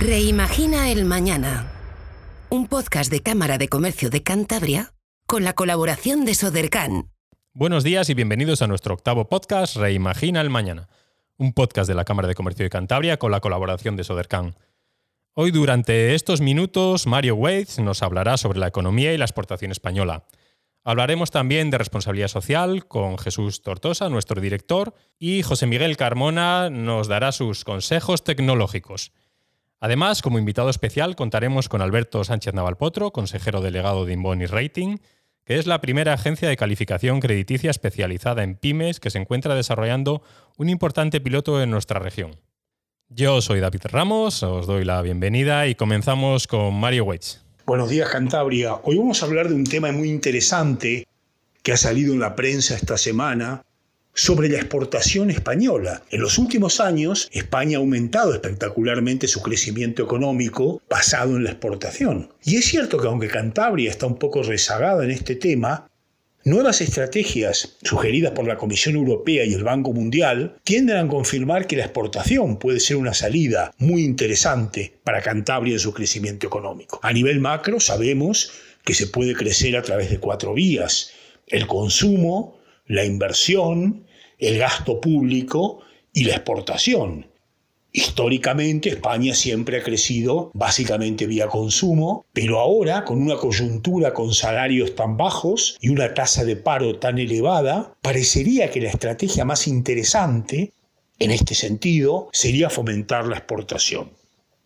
Reimagina el Mañana. Un podcast de Cámara de Comercio de Cantabria con la colaboración de Sodercan. Buenos días y bienvenidos a nuestro octavo podcast Reimagina el Mañana. Un podcast de la Cámara de Comercio de Cantabria con la colaboración de Sodercan. Hoy durante estos minutos Mario Waits nos hablará sobre la economía y la exportación española. Hablaremos también de responsabilidad social con Jesús Tortosa, nuestro director, y José Miguel Carmona nos dará sus consejos tecnológicos. Además, como invitado especial, contaremos con Alberto Sánchez Navalpotro, consejero delegado de Inboni Rating, que es la primera agencia de calificación crediticia especializada en pymes que se encuentra desarrollando un importante piloto en nuestra región. Yo soy David Ramos, os doy la bienvenida y comenzamos con Mario Waits. Buenos días, Cantabria. Hoy vamos a hablar de un tema muy interesante que ha salido en la prensa esta semana sobre la exportación española. En los últimos años, España ha aumentado espectacularmente su crecimiento económico basado en la exportación. Y es cierto que aunque Cantabria está un poco rezagada en este tema, Nuevas estrategias sugeridas por la Comisión Europea y el Banco Mundial tienden a confirmar que la exportación puede ser una salida muy interesante para Cantabria en su crecimiento económico. A nivel macro sabemos que se puede crecer a través de cuatro vías. El consumo, la inversión, el gasto público y la exportación. Históricamente España siempre ha crecido básicamente vía consumo, pero ahora con una coyuntura con salarios tan bajos y una tasa de paro tan elevada, parecería que la estrategia más interesante en este sentido sería fomentar la exportación.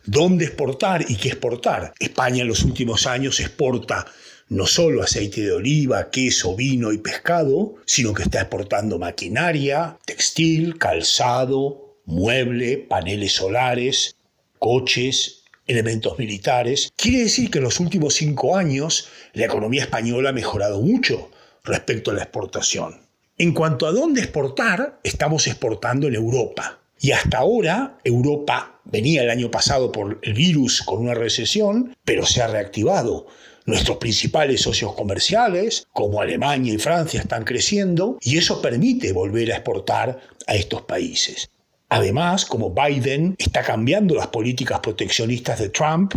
¿Dónde exportar y qué exportar? España en los últimos años exporta no solo aceite de oliva, queso, vino y pescado, sino que está exportando maquinaria, textil, calzado, mueble, paneles solares, coches, elementos militares. Quiere decir que en los últimos cinco años la economía española ha mejorado mucho respecto a la exportación. En cuanto a dónde exportar, estamos exportando en Europa. Y hasta ahora Europa venía el año pasado por el virus con una recesión, pero se ha reactivado. Nuestros principales socios comerciales, como Alemania y Francia, están creciendo y eso permite volver a exportar a estos países. Además, como Biden está cambiando las políticas proteccionistas de Trump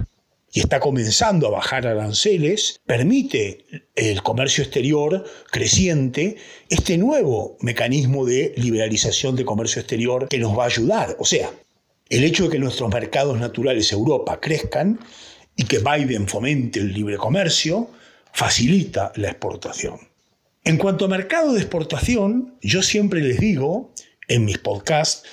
y está comenzando a bajar aranceles, permite el comercio exterior creciente este nuevo mecanismo de liberalización de comercio exterior que nos va a ayudar. O sea, el hecho de que nuestros mercados naturales Europa crezcan y que Biden fomente el libre comercio facilita la exportación. En cuanto a mercado de exportación, yo siempre les digo en mis podcasts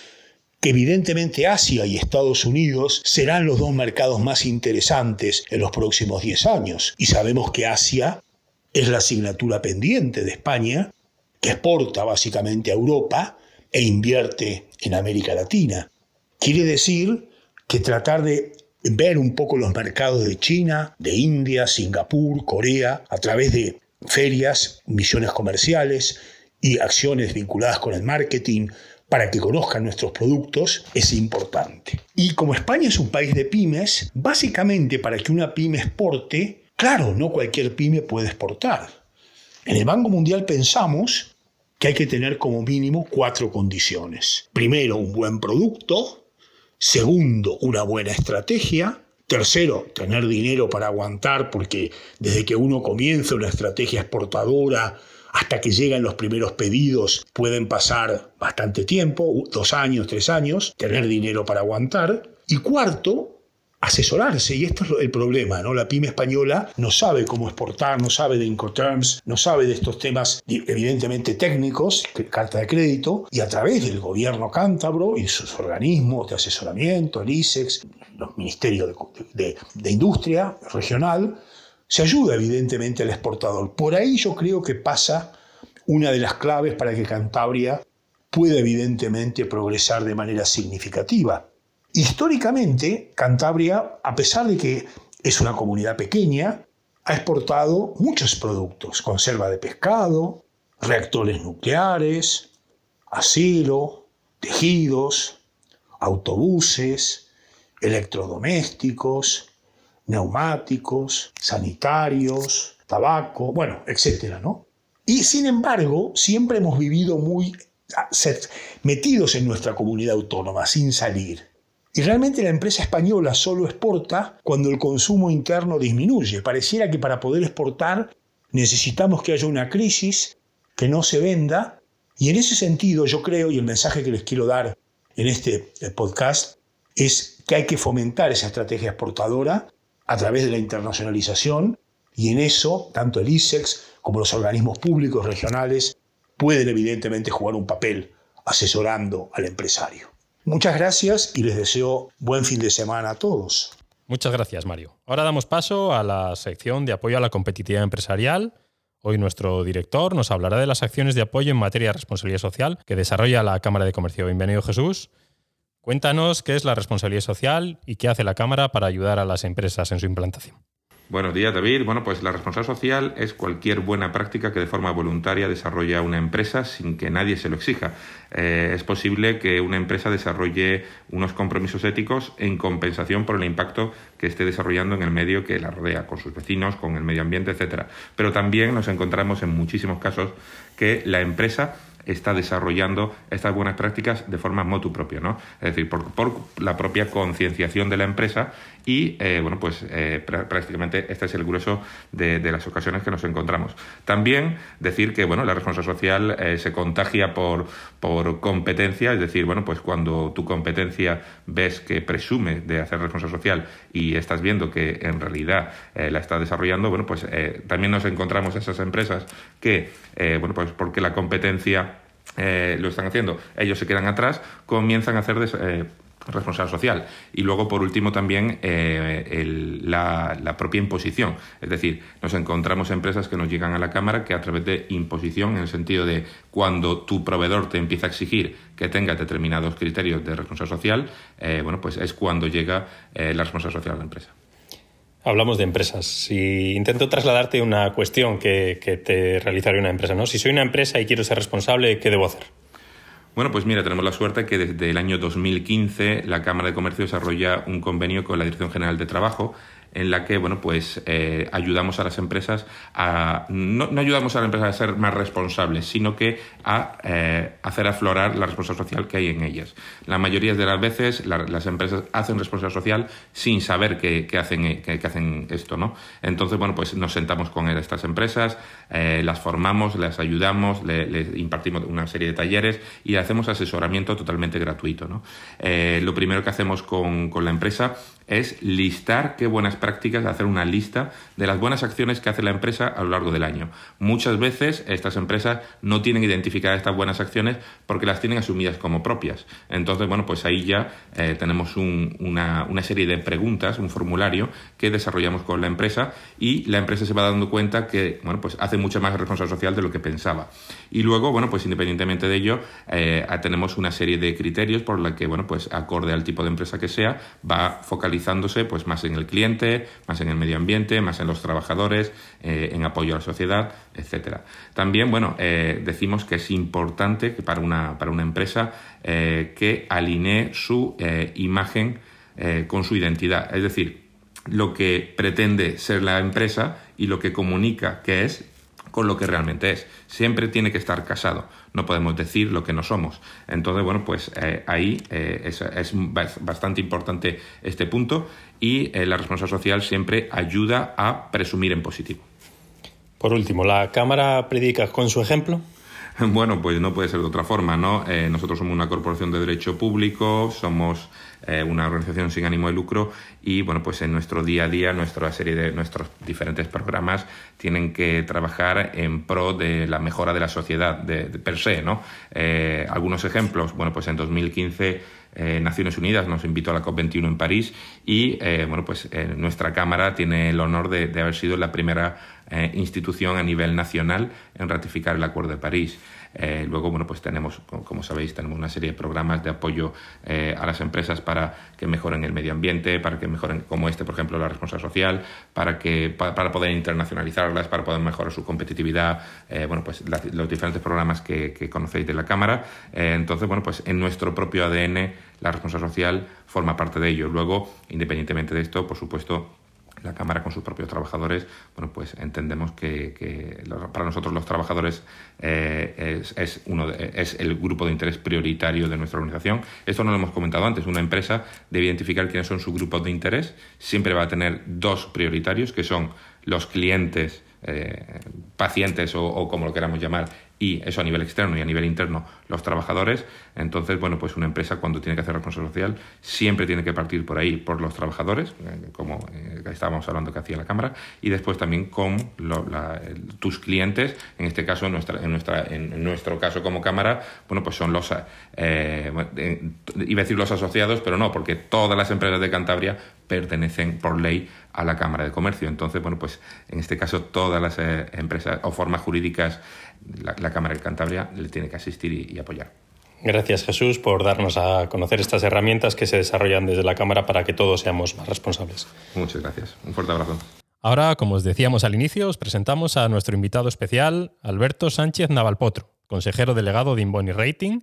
que evidentemente Asia y Estados Unidos serán los dos mercados más interesantes en los próximos 10 años. Y sabemos que Asia es la asignatura pendiente de España, que exporta básicamente a Europa e invierte en América Latina. Quiere decir que tratar de ver un poco los mercados de China, de India, Singapur, Corea, a través de ferias, misiones comerciales y acciones vinculadas con el marketing, para que conozcan nuestros productos es importante. Y como España es un país de pymes, básicamente para que una pyme exporte, claro, no cualquier pyme puede exportar. En el Banco Mundial pensamos que hay que tener como mínimo cuatro condiciones. Primero, un buen producto. Segundo, una buena estrategia. Tercero, tener dinero para aguantar, porque desde que uno comienza una estrategia exportadora, hasta que llegan los primeros pedidos pueden pasar bastante tiempo, dos años, tres años, tener dinero para aguantar. Y cuarto, asesorarse, y esto es el problema, ¿no? La pyme española no sabe cómo exportar, no sabe de Incoterms, no sabe de estos temas evidentemente técnicos, carta de crédito, y a través del gobierno cántabro y sus organismos de asesoramiento, el ISEX, los ministerios de, de industria regional, se ayuda evidentemente al exportador. Por ahí yo creo que pasa una de las claves para que Cantabria pueda evidentemente progresar de manera significativa. Históricamente, Cantabria, a pesar de que es una comunidad pequeña, ha exportado muchos productos, conserva de pescado, reactores nucleares, acero, tejidos, autobuses, electrodomésticos, neumáticos, sanitarios, tabaco, bueno, etcétera, ¿no? Y sin embargo, siempre hemos vivido muy metidos en nuestra comunidad autónoma, sin salir. Y realmente la empresa española solo exporta cuando el consumo interno disminuye. Pareciera que para poder exportar necesitamos que haya una crisis, que no se venda. Y en ese sentido yo creo, y el mensaje que les quiero dar en este eh, podcast, es que hay que fomentar esa estrategia exportadora a través de la internacionalización y en eso tanto el ISEX como los organismos públicos regionales pueden evidentemente jugar un papel asesorando al empresario. Muchas gracias y les deseo buen fin de semana a todos. Muchas gracias, Mario. Ahora damos paso a la sección de apoyo a la competitividad empresarial. Hoy nuestro director nos hablará de las acciones de apoyo en materia de responsabilidad social que desarrolla la Cámara de Comercio. Bienvenido, Jesús. Cuéntanos qué es la responsabilidad social y qué hace la Cámara para ayudar a las empresas en su implantación. Buenos días, David. Bueno, pues la responsabilidad social es cualquier buena práctica que de forma voluntaria desarrolla una empresa sin que nadie se lo exija. Eh, es posible que una empresa desarrolle unos compromisos éticos en compensación por el impacto que esté desarrollando en el medio que la rodea, con sus vecinos, con el medio ambiente, etcétera. Pero también nos encontramos en muchísimos casos que la empresa está desarrollando estas buenas prácticas de forma motu propio, ¿no? Es decir, por, la propia concienciación de la empresa y, eh, bueno, pues eh, prácticamente este es el grueso de, las ocasiones que nos encontramos. También decir que, bueno, la responsabilidad social eh, se contagia por, por competencia, es decir, bueno, pues cuando tu competencia ves que presume de hacer responsabilidad social y estás viendo que en realidad la está desarrollando, bueno, pues también nos encontramos esas empresas que, bueno, pues porque la competencia eh, lo están haciendo, ellos se quedan atrás, comienzan a hacer eh, responsabilidad social. Y luego, por último, también eh, la, propia imposición. Es decir, nos encontramos empresas que nos llegan a la Cámara que a través de imposición, en el sentido de cuando tu proveedor te empieza a exigir que tenga determinados criterios de responsabilidad social, bueno, pues es cuando llega la responsabilidad social a la empresa. Hablamos de empresas. Si intento trasladarte una cuestión que, te realizaría una empresa, ¿no? Si soy una empresa y quiero ser responsable, ¿qué debo hacer? Bueno, pues mira, tenemos la suerte que desde el año 2015 la Cámara de Comercio desarrolla un convenio con la Dirección General de Trabajo en la que bueno pues eh, ayudamos a las empresas a no, ayudamos a las empresas a ser más responsables sino que a eh, hacer aflorar la responsabilidad social que hay en ellas la mayoría de las veces las empresas hacen responsabilidad social sin saber que, hacen que, hacen esto no entonces bueno pues nos sentamos con estas empresas eh, las formamos las ayudamos les impartimos una serie de talleres y hacemos asesoramiento totalmente gratuito ¿no? lo primero que hacemos con, con la empresa es listar qué buenas prácticas, hacer una lista de las buenas acciones que hace la empresa a lo largo del año. Muchas veces estas empresas no tienen identificadas estas buenas acciones porque las tienen asumidas como propias. Entonces, bueno, pues ahí ya eh, tenemos una, una, serie de preguntas, un formulario que desarrollamos con la empresa y la empresa se va dando cuenta que, bueno, pues hace mucha más responsabilidad social de lo que pensaba. Y luego, bueno, pues independientemente de ello, eh, tenemos una serie de criterios por la que, bueno, pues acorde al tipo de empresa que sea, va focalizándose pues más en el cliente, más en el medio ambiente, más en los trabajadores, eh, en apoyo a la sociedad, etcétera. También, bueno, eh, decimos que es importante que para una, para una empresa que alinee su imagen con su identidad. Es decir, lo que pretende ser la empresa y lo que comunica que es con lo que realmente es. Siempre tiene que estar casado. No podemos decir lo que no somos. Entonces, bueno, pues eh, ahí eh, es, bastante importante este punto y eh, la responsabilidad social siempre ayuda a presumir en positivo. Por último, ¿la Cámara predica con su ejemplo? Bueno, pues no puede ser de otra forma, ¿no? nosotros somos una corporación de derecho público, somos eh, una organización sin ánimo de lucro y bueno pues en nuestro día a día nuestra serie de nuestros diferentes programas tienen que trabajar en pro de la mejora de la sociedad de, per se no eh, algunos ejemplos bueno pues en 2015 eh, Naciones Unidas nos invitó a la COP21 en París y bueno pues nuestra cámara tiene el honor de, de haber sido la primera institución a nivel nacional en ratificar el Acuerdo de París. Eh, luego, bueno, pues tenemos, como sabéis, tenemos una serie de programas de apoyo eh, a las empresas para que mejoren el medio ambiente, para que mejoren, como este, por ejemplo, la responsabilidad social, para, que, para, poder internacionalizarlas, para poder mejorar su competitividad, eh, bueno, pues los diferentes programas que, que, conocéis de la Cámara. entonces, bueno, pues en nuestro propio ADN la responsabilidad social forma parte de ello. Luego, independientemente de esto, por supuesto, la Cámara con sus propios trabajadores, bueno, pues entendemos que, para nosotros los trabajadores eh, es, uno es el grupo de interés prioritario de nuestra organización. Esto no lo hemos comentado antes. Una empresa debe identificar quiénes son sus grupos de interés. Siempre va a tener dos prioritarios, que son los clientes eh, pacientes o, como lo queramos llamar, y eso a nivel externo y a nivel interno los trabajadores. Entonces, bueno, pues una empresa cuando tiene que hacer responsabilidad social siempre tiene que partir por ahí, por los trabajadores, eh, como eh, estábamos hablando que hacía la Cámara, y después también con tus clientes, en este caso, en, nuestra, en, nuestra, en nuestro caso como Cámara, bueno, pues son los, eh, iba a decir los asociados, pero no, porque todas las empresas de Cantabria pertenecen por ley a la Cámara de Comercio. Entonces, bueno, pues en este caso todas las eh, empresas o formas jurídicas, la, Cámara de Cantabria le tiene que asistir y, apoyar. Gracias Jesús por darnos a conocer estas herramientas que se desarrollan desde la Cámara para que todos seamos más responsables. Muchas gracias. Un fuerte abrazo. Ahora, como os decíamos al inicio, os presentamos a nuestro invitado especial, Alberto Sánchez Navalpotro, consejero delegado de Inboni Rating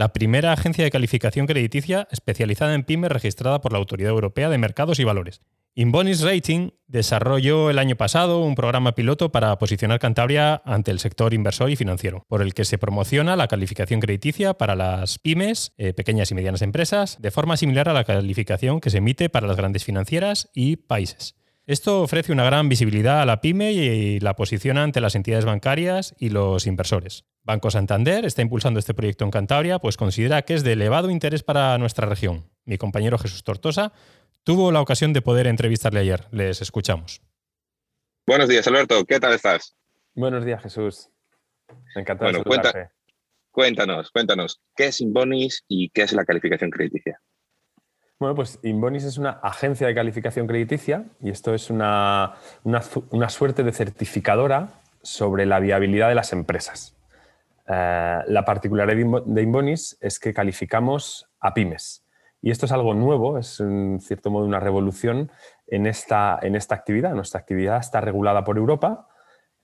la primera agencia de calificación crediticia especializada en pymes registrada por la Autoridad Europea de Mercados y Valores. Inbonis Rating desarrolló el año pasado un programa piloto para posicionar Cantabria ante el sector inversor y financiero, por el que se promociona la calificación crediticia para las pymes, eh, pequeñas y medianas empresas, de forma similar a la calificación que se emite para las grandes financieras y países. Esto ofrece una gran visibilidad a la pyme y la posiciona ante las entidades bancarias y los inversores. Banco Santander está impulsando este proyecto en Cantabria, pues considera que es de elevado interés para nuestra región. Mi compañero Jesús Tortosa tuvo la ocasión de poder entrevistarle ayer. Les escuchamos. Buenos días, Alberto. ¿Qué tal estás? Buenos días, Jesús. Encantado de cuenta, cuéntanos, cuéntanos, ¿qué es Inbonis y qué es la calificación crediticia? Bueno, pues Inbonis es una agencia de calificación crediticia y esto es una, suerte de certificadora sobre la viabilidad de las empresas. Eh, la particularidad de Inbonis es que calificamos a pymes. Y esto es algo nuevo, es en cierto modo una revolución en esta, en esta actividad. Nuestra actividad está regulada por Europa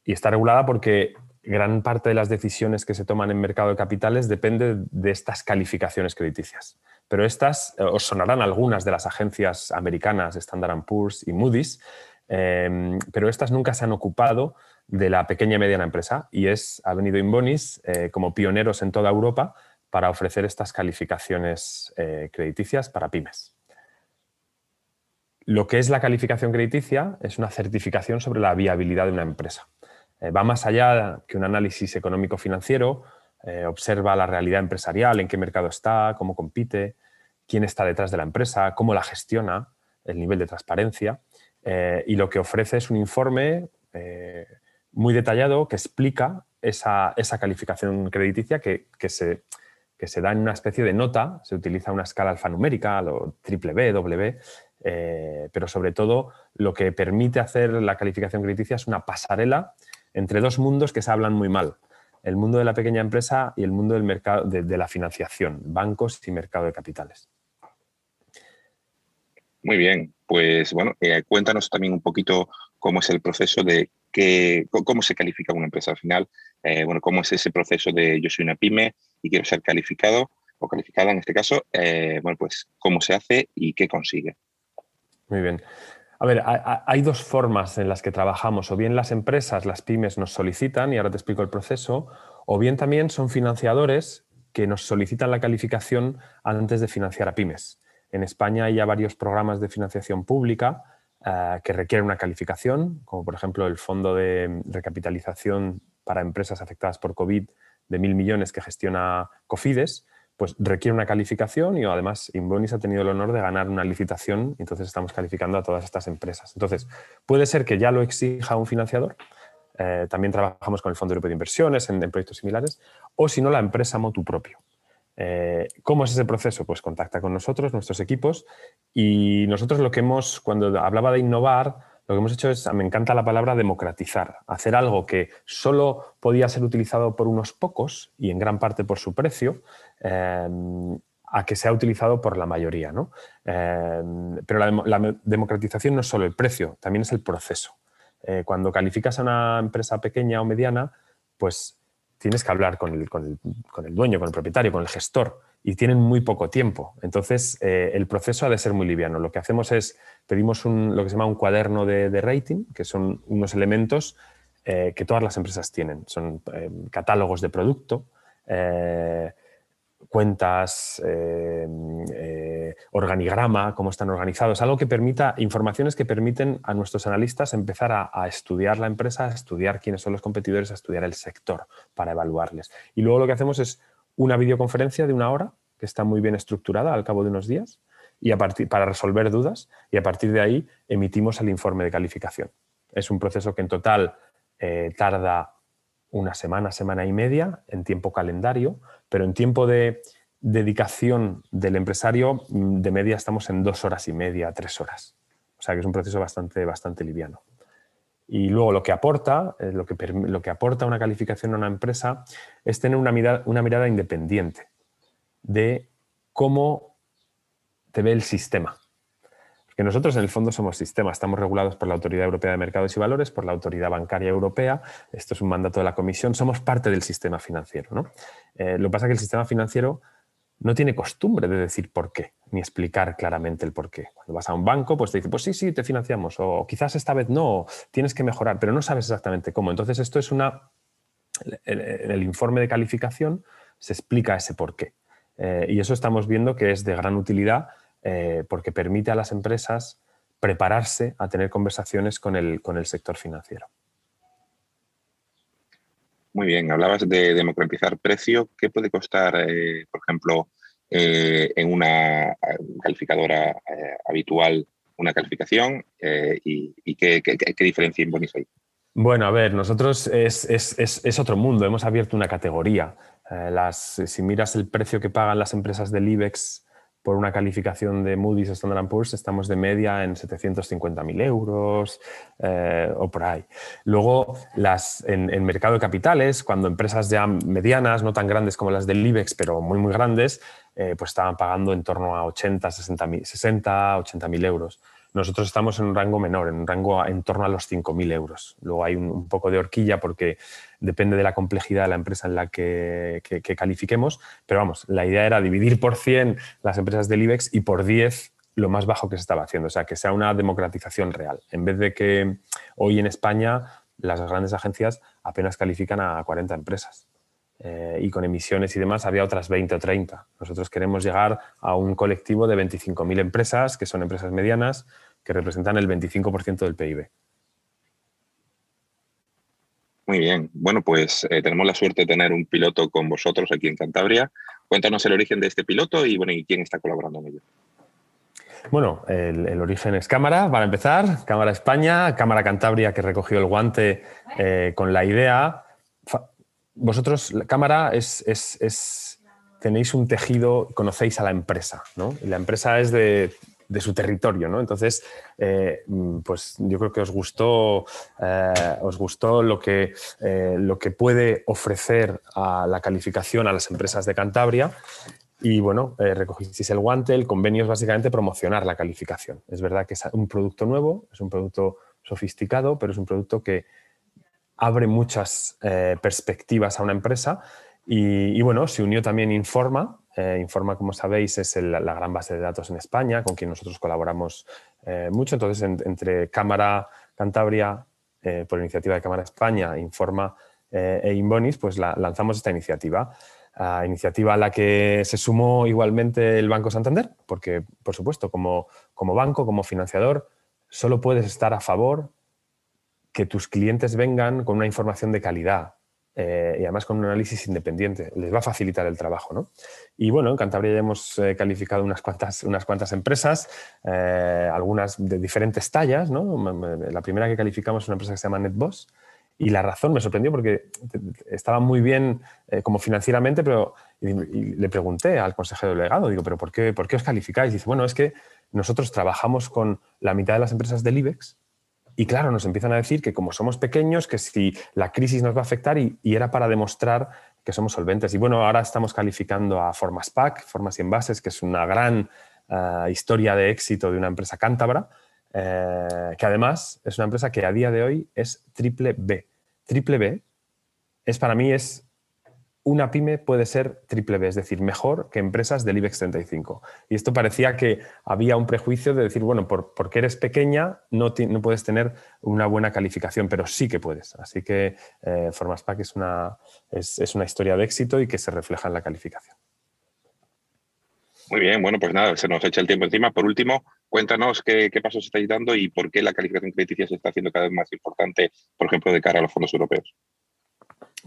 y está regulada porque gran parte de las decisiones que se toman en mercado de capitales depende de estas calificaciones crediticias. Pero estas, eh, os sonarán algunas de las agencias americanas, Standard Poor's y Moody's, em, pero estas nunca se han ocupado de la pequeña y mediana empresa y es, ha venido Inbonis eh, como pioneros en toda Europa para ofrecer estas calificaciones eh, crediticias para pymes. Lo que es la calificación crediticia es una certificación sobre la viabilidad de una empresa. va más allá que un análisis económico-financiero eh, observa la realidad empresarial, en qué mercado está, cómo compite, quién está detrás de la empresa, cómo la gestiona, el nivel de transparencia. Eh, y lo que ofrece es un informe eh, muy detallado que explica esa, calificación crediticia que, se, se, da en una especie de nota, se utiliza una escala alfanumérica, lo triple B, W, pero sobre todo lo que permite hacer la calificación crediticia es una pasarela entre dos mundos que se hablan muy mal, el mundo de la pequeña empresa y el mundo del mercado de, la financiación, bancos y mercado de capitales. Muy bien, pues bueno, eh, cuéntanos también un poquito cómo es el proceso de que, cómo se califica una empresa al final, eh, bueno, cómo es ese proceso de yo soy una pyme y quiero ser calificado o calificada en este caso, eh, bueno, pues cómo se hace y qué consigue. Muy bien. A ver, hay dos formas en las que trabajamos. O bien las empresas, las pymes nos solicitan, y ahora te explico el proceso, o bien también son financiadores que nos solicitan la calificación antes de financiar a pymes. En España hay ya varios programas de financiación pública eh, que requieren una calificación, como por ejemplo el Fondo de Recapitalización para Empresas Afectadas por COVID de mil millones que gestiona Cofides, pues requiere una calificación y además Inbonis ha tenido el honor de ganar una licitación entonces estamos calificando a todas estas empresas. Entonces, puede ser que ya lo exija un financiador, eh, también trabajamos con el Fondo Europeo de Inversiones en, proyectos similares, o si no, la empresa motu propio. Eh, ¿Cómo es ese proceso? Pues contacta con nosotros, nuestros equipos, y nosotros lo que hemos, cuando hablaba de innovar, lo que hemos hecho es, me encanta la palabra democratizar, hacer algo que solo podía ser utilizado por unos pocos y en gran parte por su precio, Em, a que sea utilizado por la mayoría. ¿no? Em, pero la, democratización no es solo el precio, también es el proceso. Eh, cuando calificas a una empresa pequeña o mediana, pues tienes que hablar con el, con, el, con el, dueño, con el propietario, con el gestor. y tienen muy poco tiempo. Entonces, eh, el proceso ha de ser muy liviano. Lo que hacemos es, pedimos lo que se llama un cuaderno de, rating, que son unos elementos eh, que todas las empresas tienen. Son eh, catálogos de producto, cuentas, organigrama, cómo están organizados, algo que permita, informaciones que permiten a nuestros analistas empezar a, estudiar la empresa, a estudiar quiénes son los competidores, a estudiar el sector para evaluarles. Y luego lo que hacemos es una videoconferencia de una hora que está muy bien estructurada al cabo de unos días y a partir, para resolver dudas y a partir de ahí emitimos el informe de calificación. Es un proceso que en total eh, tarda una semana, semana y media en tiempo calendario, pero en tiempo de dedicación del empresario mm, de media estamos en dos horas y media, tres horas. O sea que es un proceso bastante, bastante liviano. Y luego lo que aporta, eh, lo, que, lo que aporta una calificación a una empresa es tener una mirada, una mirada independiente de cómo te ve el sistema. Porque nosotros en el fondo somos sistema, estamos regulados por la Autoridad Europea de Mercados y Valores, por la Autoridad Bancaria Europea, esto es un mandato de la Comisión, somos parte del sistema financiero. ¿no? Eh, lo que pasa es que el sistema financiero no tiene costumbre de decir por qué, ni explicar claramente el por qué. Cuando vas a un banco, pues te dice, pues sí, sí, te financiamos, o quizás esta vez no, tienes que mejorar, pero no sabes exactamente cómo. Entonces, esto es una. El informe de calificación se explica ese por qué. Eh, y eso estamos viendo que es de gran utilidad eh, porque permite a las empresas prepararse a tener conversaciones con el, con el sector financiero. Muy bien, hablabas de democratizar precio. ¿Qué puede costar, eh, por ejemplo, eh, en una calificadora eh, habitual una calificación y, qué, diferencia en Bonis hay? Bueno, a ver, nosotros es, otro mundo, hemos abierto una categoría. Las, si miras el precio que pagan las empresas del IBEX por una calificación de Moody's Standard Poor's estamos de media en 750.000 euros eh, o por ahí. Luego, las, en, el mercado de capitales, cuando empresas ya medianas, no tan grandes como las del IBEX, pero muy, muy grandes, eh, pues estaban pagando en torno a 80, 60, 60 80.000 euros. Nosotros estamos en un rango menor, en un rango en torno a los 5.000 euros. Luego hay un, poco de horquilla porque depende de la complejidad de la empresa en la que, califiquemos, pero vamos, la idea era dividir por 100 las empresas del IBEX y por 10 lo más bajo que se estaba haciendo, o sea, que sea una democratización real. En vez de que hoy en España las grandes agencias apenas califican a 40 empresas. Eh, y con emisiones y demás había otras 20 o 30. Nosotros queremos llegar a un colectivo de 25.000 empresas, que son empresas medianas, que representan el 25% del PIB. Muy bien. Bueno, pues eh, tenemos la suerte de tener un piloto con vosotros aquí en Cantabria. Cuéntanos el origen de este piloto y, bueno, y quién está colaborando en ello. Bueno, el, origen es Cámara, para empezar, Cámara España, Cámara Cantabria que recogió el guante eh, con la idea. Vosotros, la Cámara es, es, tenéis un tejido, conocéis a la empresa, ¿no? Y la empresa es de de su territorio, ¿no? Entonces, eh, pues yo creo que os gustó, eh, os gustó lo que, eh, lo que puede ofrecer a la calificación a las empresas de Cantabria. Y bueno, recogisteis el guante, el convenio es básicamente promocionar la calificación. Es verdad que es un producto nuevo, es un producto sofisticado, pero es un producto que abre muchas perspectivas a una empresa. Y, y, bueno, se unió también Informa, eh, Informa, como sabéis, es la gran base de datos en España, con quien nosotros colaboramos eh, mucho. Entonces, entre Cámara Cantabria, eh, por iniciativa de Cámara España, Informa e Inbonis, pues lanzamos esta iniciativa. iniciativa a la que se sumó igualmente el Banco Santander, porque, por supuesto, como, como banco, como financiador, solo puedes estar a favor que tus clientes vengan con una información de calidad, eh, y además con un análisis independiente. Les va a facilitar el trabajo. ¿no? Y bueno, en Cantabria ya hemos eh, calificado unas cuantas, unas cuantas empresas, eh, algunas de diferentes tallas. ¿no? La primera que calificamos es una empresa que se llama NetBoss. Y la razón me sorprendió porque estaba muy bien como financieramente, pero le pregunté al consejero delegado, digo, ¿pero por qué, por qué os calificáis? Y dice, bueno, es que nosotros trabajamos con la mitad de las empresas del IBEX y claro, nos empiezan a decir que como somos pequeños, que si la crisis nos va a afectar y, era para demostrar que somos solventes. Y bueno, ahora estamos calificando a Formas Pack, Formas y Envases, que es una gran eh, historia de éxito de una empresa cántabra, eh, que además es una empresa que a día de hoy es triple B. Triple B es para mí es una pyme puede ser triple B, es decir, mejor que empresas del IBEX 35. Y esto parecía que había un prejuicio de decir, bueno, por, porque eres pequeña no, no, puedes tener una buena calificación, pero sí que puedes. Así que eh, Formaspack es una, es, una historia de éxito y que se refleja en la calificación. Muy bien, bueno, pues nada, se nos echa el tiempo encima. Por último, cuéntanos qué, qué pasos estáis dando y por qué la calificación crediticia se está haciendo cada vez más importante, por ejemplo, de cara a los fondos europeos.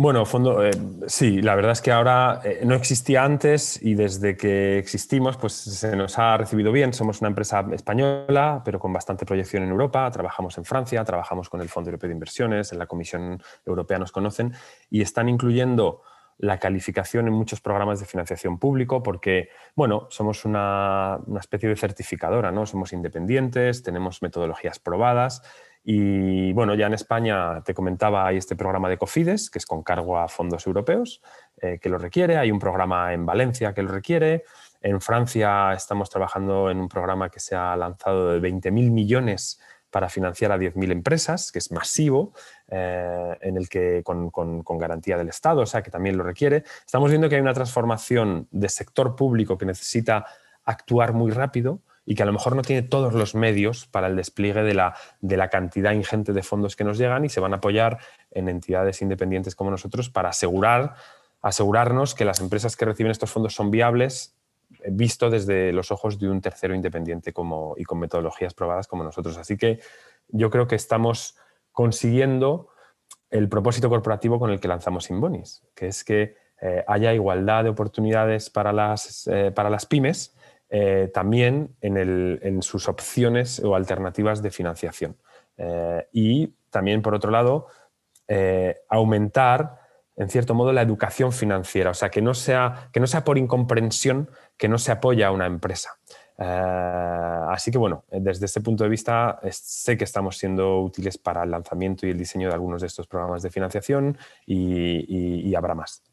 Bueno, fondo, eh, sí, la verdad es que ahora eh, no existía antes y desde que existimos pues se nos ha recibido bien. Somos una empresa española, pero con bastante proyección en Europa. Trabajamos en Francia, trabajamos con el Fondo Europeo de Inversiones, en la Comisión Europea nos conocen y están incluyendo la calificación en muchos programas de financiación público porque, bueno, somos una, una especie de certificadora, ¿no? Somos independientes, tenemos metodologías probadas y bueno, ya en España te comentaba, hay este programa de COFIDES, que es con cargo a fondos europeos, eh, que lo requiere. Hay un programa en Valencia que lo requiere. En Francia estamos trabajando en un programa que se ha lanzado de 20.000 millones para financiar a 10.000 empresas, que es masivo, eh, en el que con, con, garantía del Estado, o sea que también lo requiere. Estamos viendo que hay una transformación de sector público que necesita actuar muy rápido y que a lo mejor no tiene todos los medios para el despliegue de la, de la cantidad ingente de fondos que nos llegan y se van a apoyar en entidades independientes como nosotros para asegurar, asegurarnos que las empresas que reciben estos fondos son viables eh, visto desde los ojos de un tercero independiente como, y con metodologías probadas como nosotros. Así que yo creo que estamos consiguiendo el propósito corporativo con el que lanzamos Inbonis, que es que eh, haya igualdad de oportunidades para las, eh, para las pymes eh, también en, sus opciones o alternativas de financiación. Eh, y también, por otro lado, eh, aumentar, en cierto modo, la educación financiera, o sea, que no sea, que no sea por incomprensión que no se apoya a una empresa. así que bueno, desde este punto de vista sé que estamos siendo útiles para el lanzamiento y el diseño de algunos de estos programas de financiación y habrá más.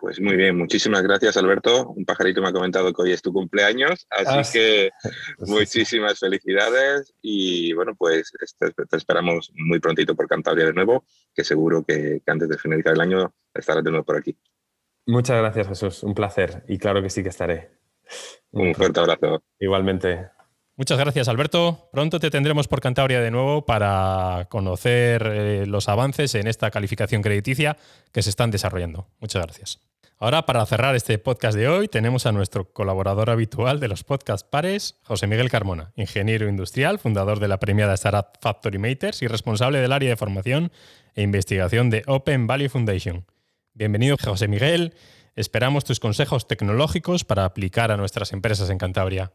Pues muy bien, muchísimas gracias Alberto. Un pajarito me ha comentado que hoy es tu cumpleaños, así ah, que muchísimas felicidades y bueno, pues te, esperamos muy prontito por Cantabria de nuevo, que seguro que, antes de finalizar el año estarás de nuevo por aquí. Muchas gracias Jesús, un placer y claro que sí que estaré. Un, fuerte abrazo. Igualmente. Muchas gracias, Alberto. Pronto te tendremos por Cantabria de nuevo para conocer eh, los avances en esta calificación crediticia que se están desarrollando. Muchas gracias. Ahora, para cerrar este podcast de hoy, tenemos a nuestro colaborador habitual de los podcast pares, José Miguel Carmona, ingeniero industrial, fundador de la premiada Startup Factory Makers y responsable del área de formación e investigación de Open Value Foundation. Bienvenido, José Miguel. Esperamos tus consejos tecnológicos para aplicar a nuestras empresas en Cantabria.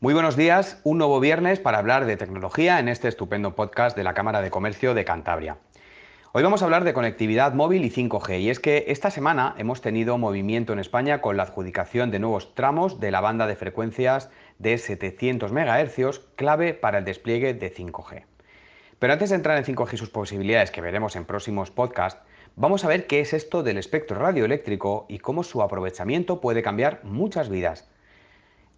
Muy buenos días, un nuevo viernes para hablar de tecnología en este estupendo podcast de la Cámara de Comercio de Cantabria. Hoy vamos a hablar de conectividad móvil y 5G y es que esta semana hemos tenido movimiento en España con la adjudicación de nuevos tramos de la banda de frecuencias de 700 MHz clave para el despliegue de 5G. Pero antes de entrar en 5G y sus posibilidades que veremos en próximos podcasts, vamos a ver qué es esto del espectro radioeléctrico y cómo su aprovechamiento puede cambiar muchas vidas.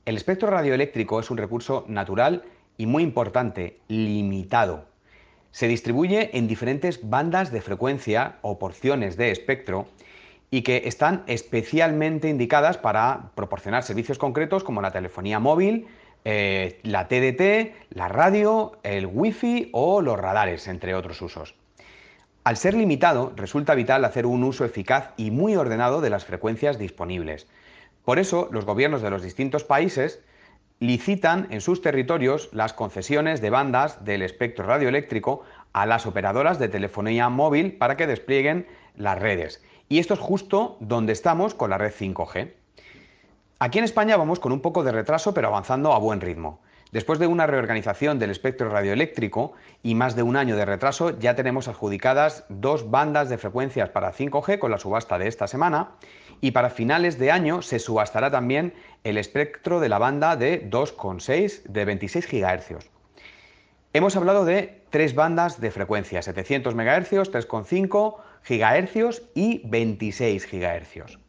El espectro radioeléctrico es un recurso natural y muy importante, limitado se distribuye en diferentes bandas de frecuencia o porciones de espectro y que están especialmente indicadas para proporcionar servicios concretos como la telefonía móvil, eh, la TDT, la radio, el wifi o los radares, entre otros usos. Al ser limitado, resulta vital hacer un uso eficaz y muy ordenado de las frecuencias disponibles. Por eso, los gobiernos de los distintos países licitan en sus territorios las concesiones de bandas del espectro radioeléctrico a las operadoras de telefonía móvil para que desplieguen las redes. Y esto es justo donde estamos con la red 5G. Aquí en España vamos con un poco de retraso pero avanzando a buen ritmo. Después de una reorganización del espectro radioeléctrico y más de un año de retraso, ya tenemos adjudicadas dos bandas de frecuencias para 5G con la subasta de esta semana y para finales de año se subastará también el espectro de la banda de 2,6 de 26 GHz. Hemos hablado de tres bandas de frecuencia, 700 MHz, 3,5 GHz y 26 GHz.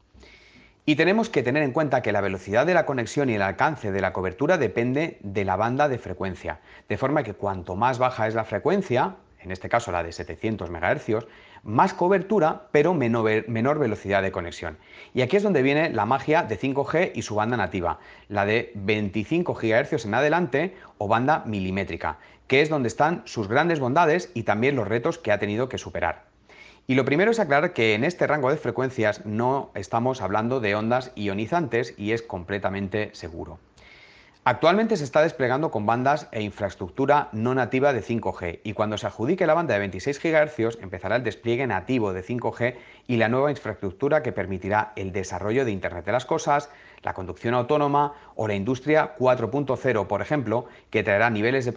Y tenemos que tener en cuenta que la velocidad de la conexión y el alcance de la cobertura depende de la banda de frecuencia, de forma que cuanto más baja es la frecuencia, en este caso la de 700 MHz, más cobertura, pero menor velocidad de conexión. Y aquí es donde viene la magia de 5G y su banda nativa, la de 25 GHz en adelante o banda milimétrica, que es donde están sus grandes bondades y también los retos que ha tenido que superar. Y lo primero es aclarar que en este rango de frecuencias no estamos hablando de ondas ionizantes y es completamente seguro. Actualmente se está desplegando con bandas e infraestructura no nativa de 5G y cuando se adjudique la banda de 26 GHz empezará el despliegue nativo de 5G y la nueva infraestructura que permitirá el desarrollo de Internet de las Cosas, la conducción autónoma o la industria 4.0, por ejemplo, que traerá niveles de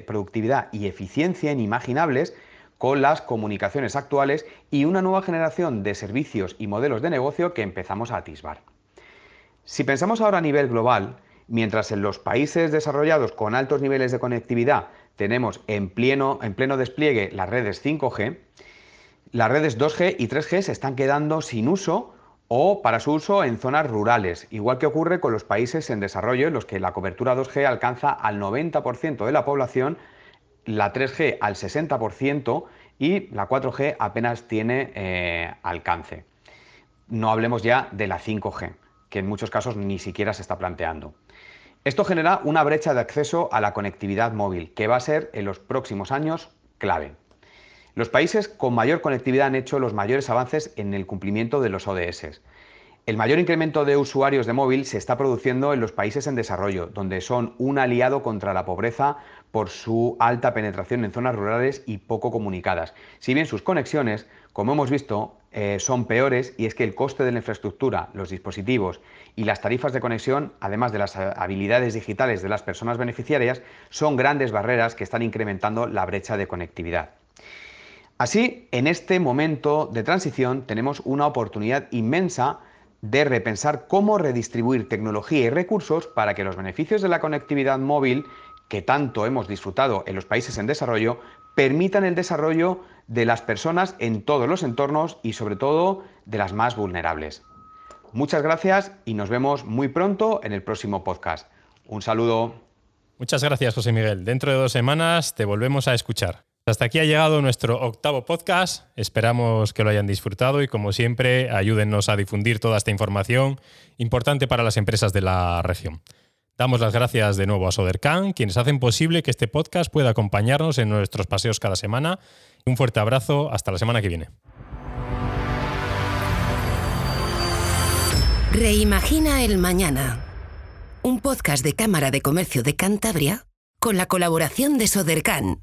productividad, y eficiencia inimaginables con las comunicaciones actuales y una nueva generación de servicios y modelos de negocio que empezamos a atisbar. Si pensamos ahora a nivel global, mientras en los países desarrollados con altos niveles de conectividad tenemos en pleno, en pleno despliegue las redes 5G, las redes 2G y 3G se están quedando sin uso o para su uso en zonas rurales, igual que ocurre con los países en desarrollo en los que la cobertura 2G alcanza al 90% de la población, la 3G al 60% y la 4G apenas tiene eh, alcance. No hablemos ya de la 5G, que en muchos casos ni siquiera se está planteando. Esto genera una brecha de acceso a la conectividad móvil, que va a ser en los próximos años clave. Los países con mayor conectividad han hecho los mayores avances en el cumplimiento de los ODS. El mayor incremento de usuarios de móvil se está produciendo en los países en desarrollo, donde son un aliado contra la pobreza por su alta penetración en zonas rurales y poco comunicadas. Si bien sus conexiones, como hemos visto, eh, son peores y es que el coste de la infraestructura, los dispositivos y las tarifas de conexión, además de las habilidades digitales de las personas beneficiarias, son grandes barreras que están incrementando la brecha de conectividad. Así, en este momento de transición tenemos una oportunidad inmensa de repensar cómo redistribuir tecnología y recursos para que los beneficios de la conectividad móvil que tanto hemos disfrutado en los países en desarrollo permitan el desarrollo de las personas en todos los entornos y sobre todo de las más vulnerables. Muchas gracias y nos vemos muy pronto en el próximo podcast. Un saludo. Muchas gracias, José Miguel. Dentro de dos semanas te volvemos a escuchar. Hasta aquí ha llegado nuestro octavo podcast. Esperamos que lo hayan disfrutado y como siempre ayúdennos a difundir toda esta información importante para las empresas de la región. Damos las gracias de nuevo a Sodercan, quienes hacen posible que este podcast pueda acompañarnos en nuestros paseos cada semana. Un fuerte abrazo, hasta la semana que viene. Reimagina el mañana. Un podcast de Cámara de Comercio de Cantabria con la colaboración de Sodercan.